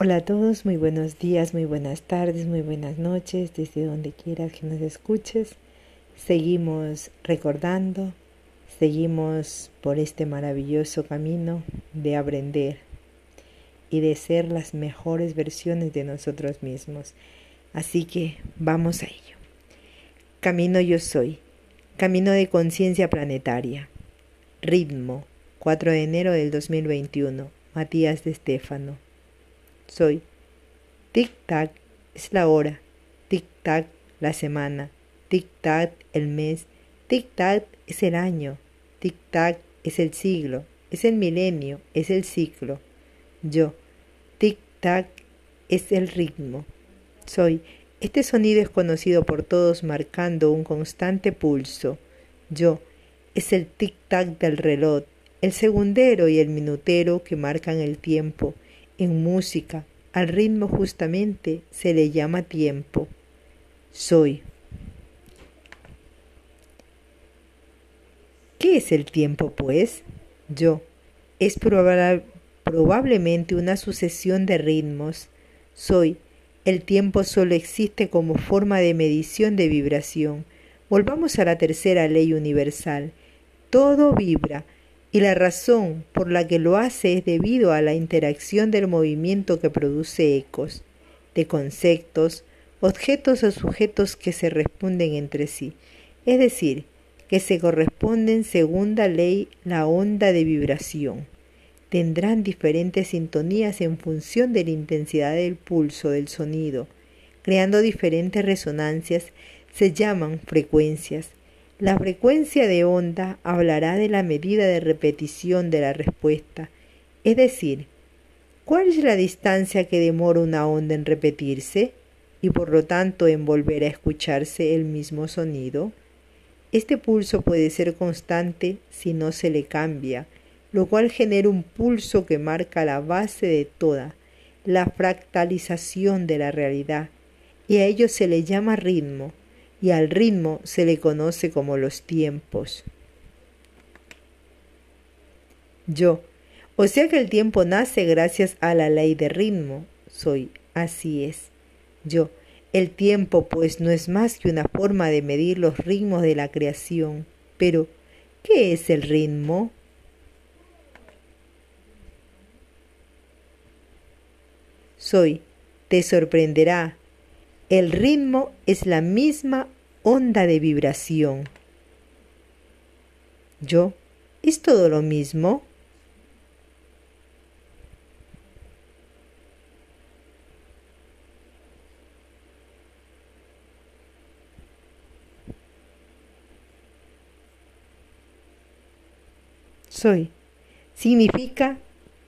Hola a todos, muy buenos días, muy buenas tardes, muy buenas noches, desde donde quieras que nos escuches. Seguimos recordando, seguimos por este maravilloso camino de aprender y de ser las mejores versiones de nosotros mismos. Así que vamos a ello. Camino yo soy, camino de conciencia planetaria. Ritmo, 4 de enero del 2021, Matías de Estéfano soy. Tic-tac es la hora, tic-tac la semana, tic-tac el mes, tic-tac es el año, tic-tac es el siglo, es el milenio, es el ciclo. Yo, tic-tac es el ritmo. Soy. Este sonido es conocido por todos marcando un constante pulso. Yo, es el tic-tac del reloj, el segundero y el minutero que marcan el tiempo en música, al ritmo justamente se le llama tiempo. Soy. ¿Qué es el tiempo, pues? Yo. Es probablemente una sucesión de ritmos. Soy. El tiempo solo existe como forma de medición de vibración. Volvamos a la tercera ley universal. Todo vibra y la razón por la que lo hace es debido a la interacción del movimiento que produce ecos, de conceptos, objetos o sujetos que se responden entre sí, es decir, que se corresponden según la ley la onda de vibración. Tendrán diferentes sintonías en función de la intensidad del pulso del sonido, creando diferentes resonancias, se llaman frecuencias, la frecuencia de onda hablará de la medida de repetición de la respuesta, es decir, cuál es la distancia que demora una onda en repetirse y por lo tanto en volver a escucharse el mismo sonido. Este pulso puede ser constante si no se le cambia, lo cual genera un pulso que marca la base de toda la fractalización de la realidad, y a ello se le llama ritmo, y al ritmo se le conoce como los tiempos. Yo, o sea que el tiempo nace gracias a la ley de ritmo, soy, así es. Yo, el tiempo pues no es más que una forma de medir los ritmos de la creación, pero ¿qué es el ritmo? Soy, te sorprenderá, el ritmo es la misma onda de vibración. Yo, ¿es todo lo mismo? Soy. ¿Significa?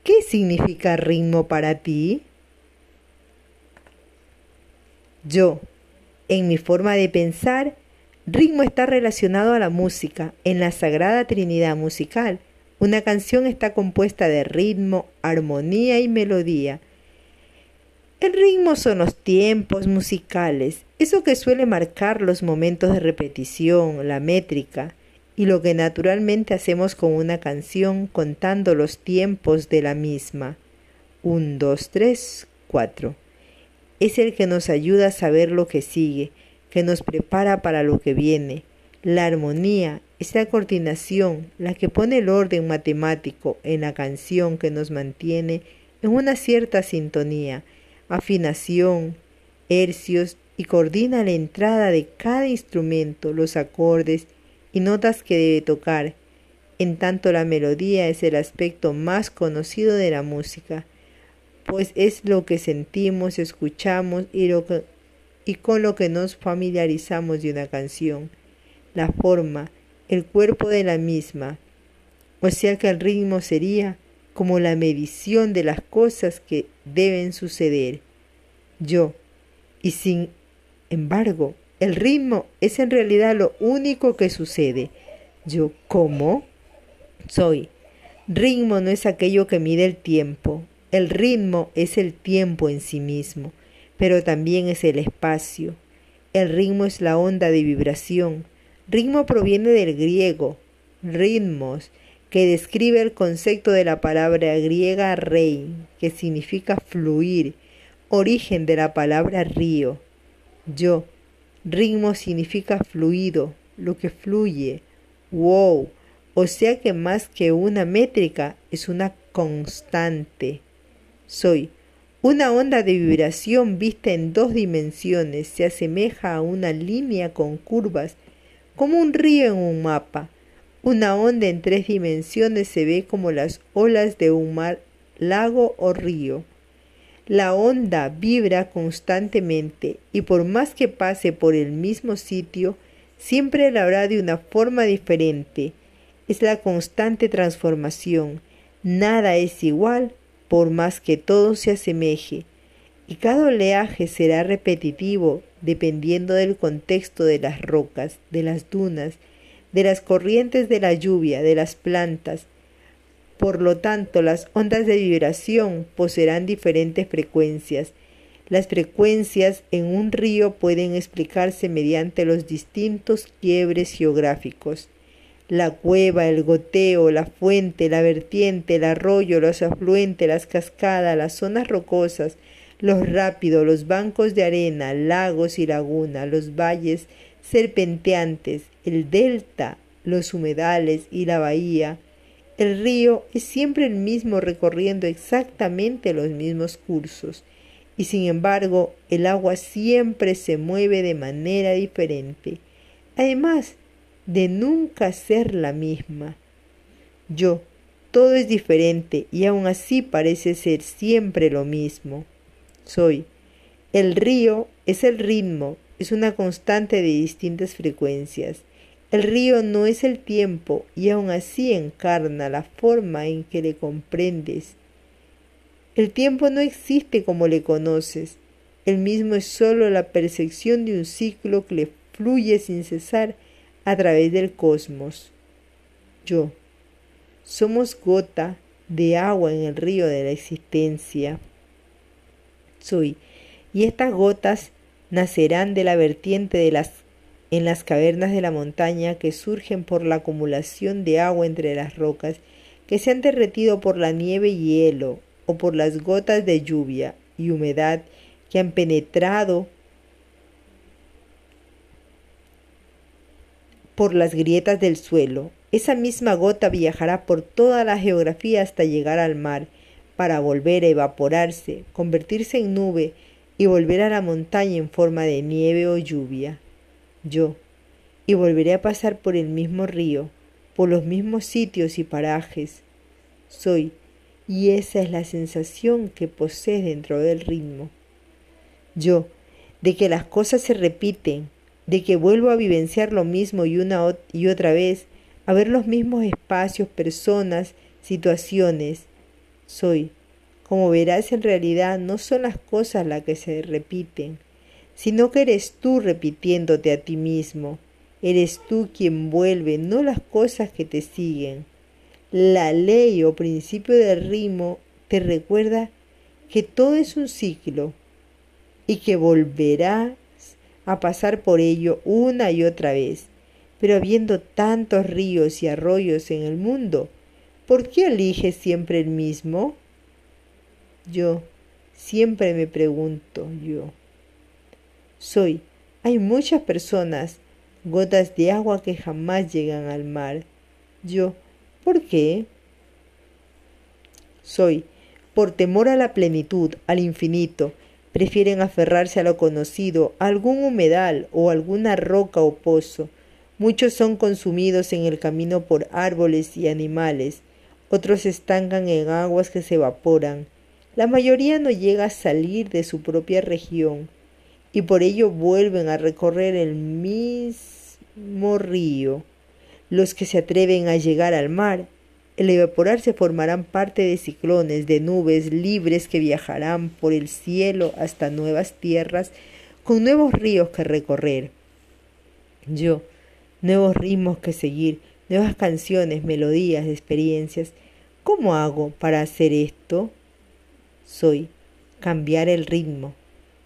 ¿Qué significa ritmo para ti? Yo, en mi forma de pensar, ritmo está relacionado a la música, en la Sagrada Trinidad musical. Una canción está compuesta de ritmo, armonía y melodía. El ritmo son los tiempos musicales, eso que suele marcar los momentos de repetición, la métrica, y lo que naturalmente hacemos con una canción contando los tiempos de la misma. Un, dos, tres, cuatro es el que nos ayuda a saber lo que sigue, que nos prepara para lo que viene. La armonía es la coordinación, la que pone el orden matemático en la canción que nos mantiene en una cierta sintonía, afinación, hercios y coordina la entrada de cada instrumento, los acordes y notas que debe tocar. En tanto la melodía es el aspecto más conocido de la música pues es lo que sentimos, escuchamos y, con lo que nos familiarizamos de una canción, la forma, el cuerpo de la misma, o sea que el ritmo sería como la medición de las cosas que deben suceder. Yo, y sin embargo, el ritmo es en realidad lo único que sucede. Yo, ¿cómo? Soy. Ritmo no es aquello que mide el tiempo, el ritmo es el tiempo en sí mismo, pero también es el espacio. El ritmo es la onda de vibración. Ritmo proviene del griego, ritmos, que describe el concepto de la palabra griega rey, que significa fluir, origen de la palabra río. Yo, ritmo significa fluido, lo que fluye. Wow, o sea que más que una métrica es una constante. Soy una onda de vibración vista en dos dimensiones se asemeja a una línea con curvas, como un río en un mapa. Una onda en tres dimensiones se ve como las olas de un mar, lago o río. La onda vibra constantemente y por más que pase por el mismo sitio, siempre la habrá de una forma diferente. Es la constante transformación. Nada es igual por más que todo se asemeje, y cada oleaje será repetitivo dependiendo del contexto de las rocas, de las dunas, de las corrientes de la lluvia, de las plantas. Por lo tanto, las ondas de vibración poseerán diferentes frecuencias. Las frecuencias en un río pueden explicarse mediante los distintos quiebres geográficos la cueva, el goteo, la fuente, la vertiente, el arroyo, los afluentes, las cascadas, las zonas rocosas, los rápidos, los bancos de arena, lagos y lagunas, los valles serpenteantes, el delta, los humedales y la bahía. El río es siempre el mismo recorriendo exactamente los mismos cursos, y sin embargo el agua siempre se mueve de manera diferente. Además, de nunca ser la misma. Yo, todo es diferente y aún así parece ser siempre lo mismo. Soy. El río es el ritmo, es una constante de distintas frecuencias. El río no es el tiempo y aún así encarna la forma en que le comprendes. El tiempo no existe como le conoces. El mismo es sólo la percepción de un ciclo que le fluye sin cesar a través del cosmos. Yo. Somos gota de agua en el río de la existencia. Soy. Y estas gotas nacerán de la vertiente de las en las cavernas de la montaña que surgen por la acumulación de agua entre las rocas que se han derretido por la nieve y hielo o por las gotas de lluvia y humedad que han penetrado por las grietas del suelo. Esa misma gota viajará por toda la geografía hasta llegar al mar, para volver a evaporarse, convertirse en nube y volver a la montaña en forma de nieve o lluvia. Yo, y volveré a pasar por el mismo río, por los mismos sitios y parajes. Soy, y esa es la sensación que posee dentro del ritmo. Yo, de que las cosas se repiten, de que vuelvo a vivenciar lo mismo y una y otra vez, a ver los mismos espacios, personas, situaciones. Soy. Como verás, en realidad no son las cosas las que se repiten, sino que eres tú repitiéndote a ti mismo. Eres tú quien vuelve, no las cosas que te siguen. La ley o principio del ritmo te recuerda que todo es un ciclo y que volverá a pasar por ello una y otra vez. Pero habiendo tantos ríos y arroyos en el mundo, ¿por qué eliges siempre el mismo? Yo siempre me pregunto yo. Soy, hay muchas personas, gotas de agua que jamás llegan al mar. Yo, ¿por qué? Soy, por temor a la plenitud, al infinito, Prefieren aferrarse a lo conocido, a algún humedal o alguna roca o pozo. Muchos son consumidos en el camino por árboles y animales, otros se estancan en aguas que se evaporan. La mayoría no llega a salir de su propia región y por ello vuelven a recorrer el mismo río. Los que se atreven a llegar al mar el evaporarse formarán parte de ciclones, de nubes libres que viajarán por el cielo hasta nuevas tierras, con nuevos ríos que recorrer. Yo, nuevos ritmos que seguir, nuevas canciones, melodías, experiencias. ¿Cómo hago para hacer esto? Soy cambiar el ritmo,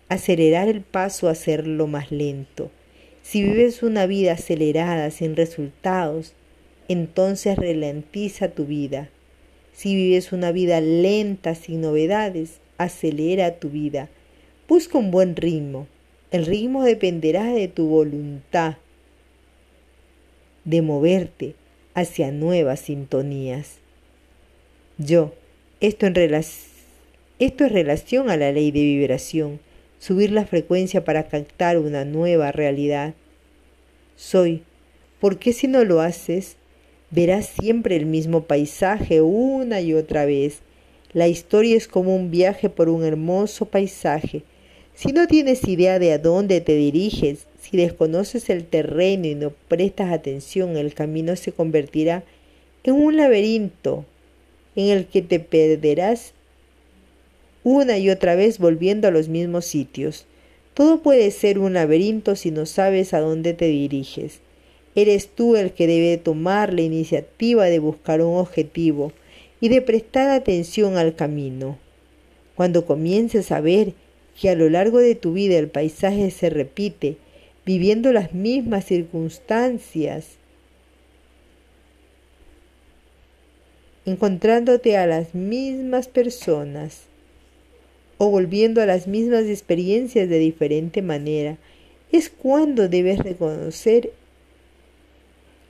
acelerar el paso, hacerlo más lento. Si vives una vida acelerada, sin resultados, entonces ralentiza tu vida. Si vives una vida lenta, sin novedades, acelera tu vida. Busca un buen ritmo. El ritmo dependerá de tu voluntad de moverte hacia nuevas sintonías. Yo, esto en esto es relación a la ley de vibración, subir la frecuencia para captar una nueva realidad. Soy, ¿por qué si no lo haces? Verás siempre el mismo paisaje una y otra vez. La historia es como un viaje por un hermoso paisaje. Si no tienes idea de a dónde te diriges, si desconoces el terreno y no prestas atención, el camino se convertirá en un laberinto en el que te perderás una y otra vez volviendo a los mismos sitios. Todo puede ser un laberinto si no sabes a dónde te diriges. Eres tú el que debe tomar la iniciativa de buscar un objetivo y de prestar atención al camino. Cuando comiences a ver que a lo largo de tu vida el paisaje se repite, viviendo las mismas circunstancias, encontrándote a las mismas personas, o volviendo a las mismas experiencias de diferente manera, es cuando debes reconocer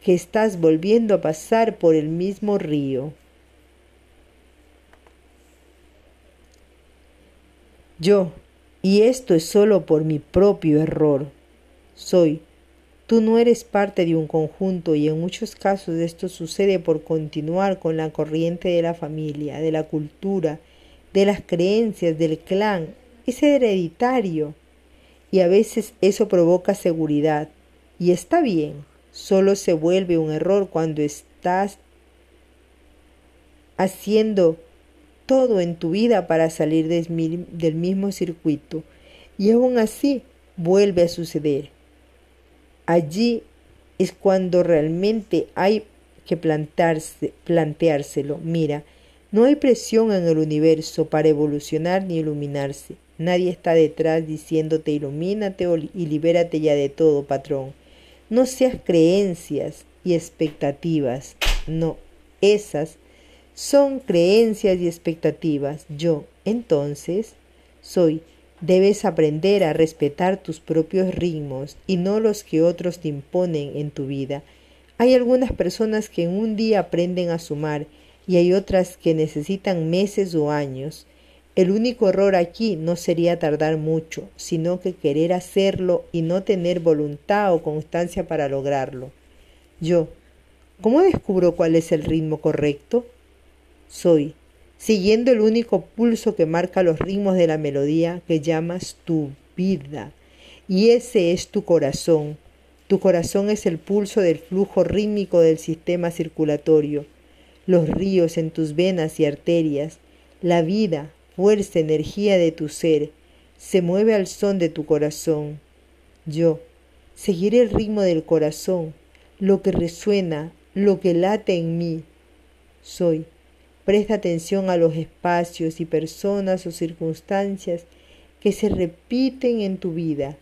que estás volviendo a pasar por el mismo río. Yo, y esto es solo por mi propio error, soy. Tú no eres parte de un conjunto y en muchos casos esto sucede por continuar con la corriente de la familia, de la cultura, de las creencias del clan es hereditario y a veces eso provoca seguridad. Y está bien, solo se vuelve un error cuando estás haciendo todo en tu vida para salir del mismo circuito y aún así vuelve a suceder. Allí es cuando realmente hay que plantarse, planteárselo. Mira, no hay presión en el universo para evolucionar ni iluminarse. Nadie está detrás diciéndote ilumínate y libérate ya de todo, patrón. No seas creencias y expectativas. No, esas son creencias y expectativas. Yo, entonces, soy. Debes aprender a respetar tus propios ritmos y no los que otros te imponen en tu vida. Hay algunas personas que en un día aprenden a sumar y hay otras que necesitan meses o años. El único error aquí no sería tardar mucho, sino que querer hacerlo y no tener voluntad o constancia para lograrlo. Yo, ¿cómo descubro cuál es el ritmo correcto? Soy, siguiendo el único pulso que marca los ritmos de la melodía que llamas tu vida. Y ese es tu corazón. Tu corazón es el pulso del flujo rítmico del sistema circulatorio los ríos en tus venas y arterias, la vida, fuerza, energía de tu ser, se mueve al son de tu corazón. Yo seguiré el ritmo del corazón, lo que resuena, lo que late en mí. Soy. Presta atención a los espacios y personas o circunstancias que se repiten en tu vida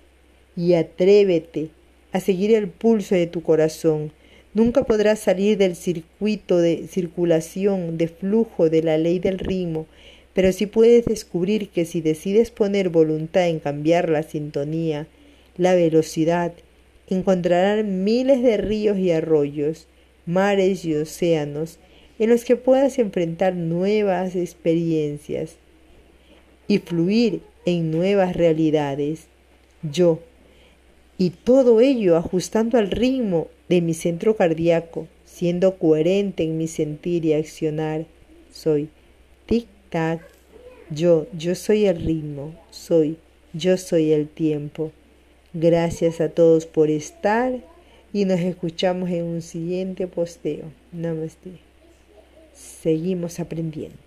y atrévete a seguir el pulso de tu corazón Nunca podrás salir del circuito de circulación, de flujo de la ley del ritmo, pero sí puedes descubrir que si decides poner voluntad en cambiar la sintonía, la velocidad, encontrarás miles de ríos y arroyos, mares y océanos en los que puedas enfrentar nuevas experiencias y fluir en nuevas realidades. Yo, y todo ello ajustando al ritmo de mi centro cardíaco, siendo coherente en mi sentir y accionar. Soy yo, yo soy el ritmo, soy, yo soy el tiempo. Gracias a todos por estar y nos escuchamos en un siguiente posteo. Namaste. Seguimos aprendiendo.